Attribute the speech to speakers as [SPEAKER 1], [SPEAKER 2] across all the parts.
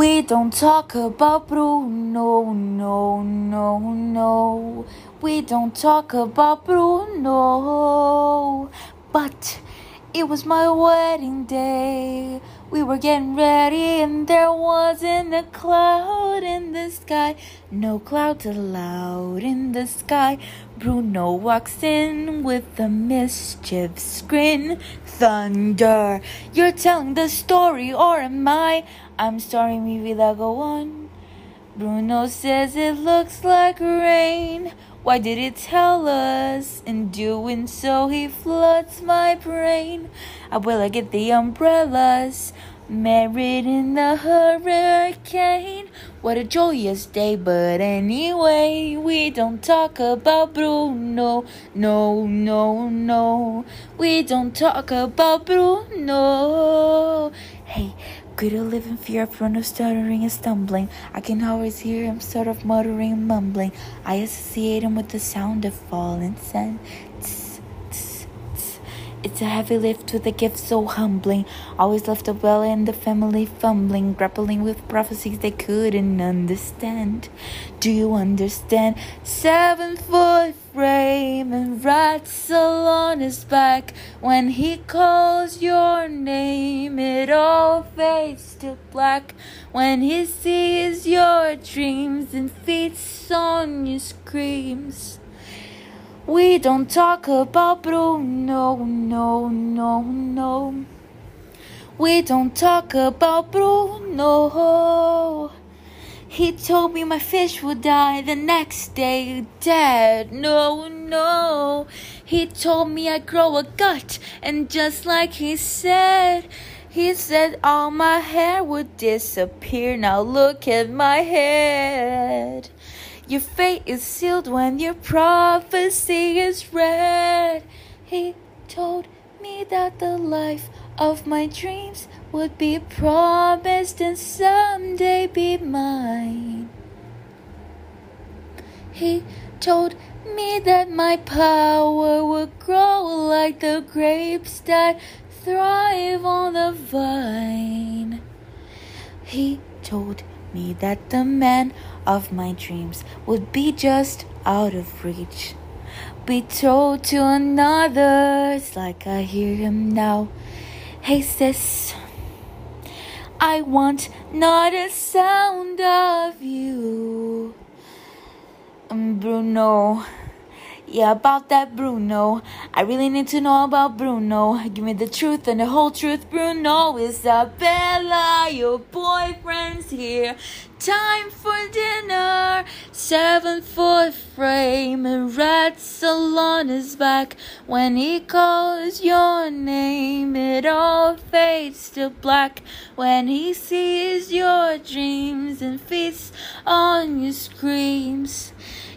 [SPEAKER 1] We don't talk about Bruno, no, no, no. No. We don't talk about Bruno. But it was my wedding day. We were getting ready, and there wasn't a cloud in the sky. No clouds allowed in the sky. Bruno walks in with a mischievous grin. Thunder, you're telling the story, or am I? I'm starring mi vida go on. Bruno says it looks like rain. Why did he tell us? In doing so, he floods my brain. I will I get the umbrellas. Married in the hurricane. What a joyous day, but anyway, we don't talk about Bruno. No, no, no. We don't talk about Bruno. Hey, could you live in fear of Bruno stuttering and stumbling? I can always hear him sort of muttering and mumbling. I associate him with the sound of falling sand. It's a heavy lift with a gift so humbling. Always left Abuela in the family fumbling, grappling with prophecies they couldn't understand. Do you understand? Seven foot frame and rattle on his back. When he calls your name, it all fades to black. When he sees your dreams and feeds on your screams. We don't talk about Bruno, no, no, no. No We don't talk about Bruno. He told me my fish would die the next day dead. No, no. He told me I'd grow a gut, and just like he said, he said all my hair would disappear. Now look at my head. Your fate is sealed when your prophecy is read. He told me that the life of my dreams would be promised and someday be mine. He told me that my power would grow like the grapes that thrive on the vine. He told me that the man of my dreams would be just out of reach. Betrothed to another, it's like I hear him now. Hey sis, I want not a sound of you. Um, Bruno. Yeah, about that Bruno. I really need to know about Bruno. Give me the truth and the whole truth, Bruno. Isabela, your boyfriend's here. Time for dinner. Seven foot frame and red salon is back. When he calls your name, it all fades to black. When he sees your dreams and feasts on your screams.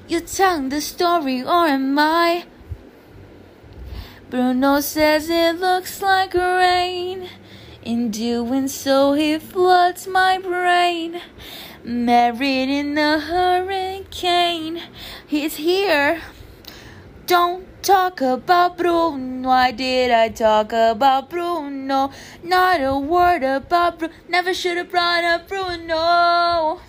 [SPEAKER 1] You tell the story, or am I? Bruno says it looks like rain. In doing so, he floods my brain. Married in a hurricane, he's here. Don't talk about Bruno. Why did I talk about Bruno? Not a word about Bruno. Never should have brought up Bruno.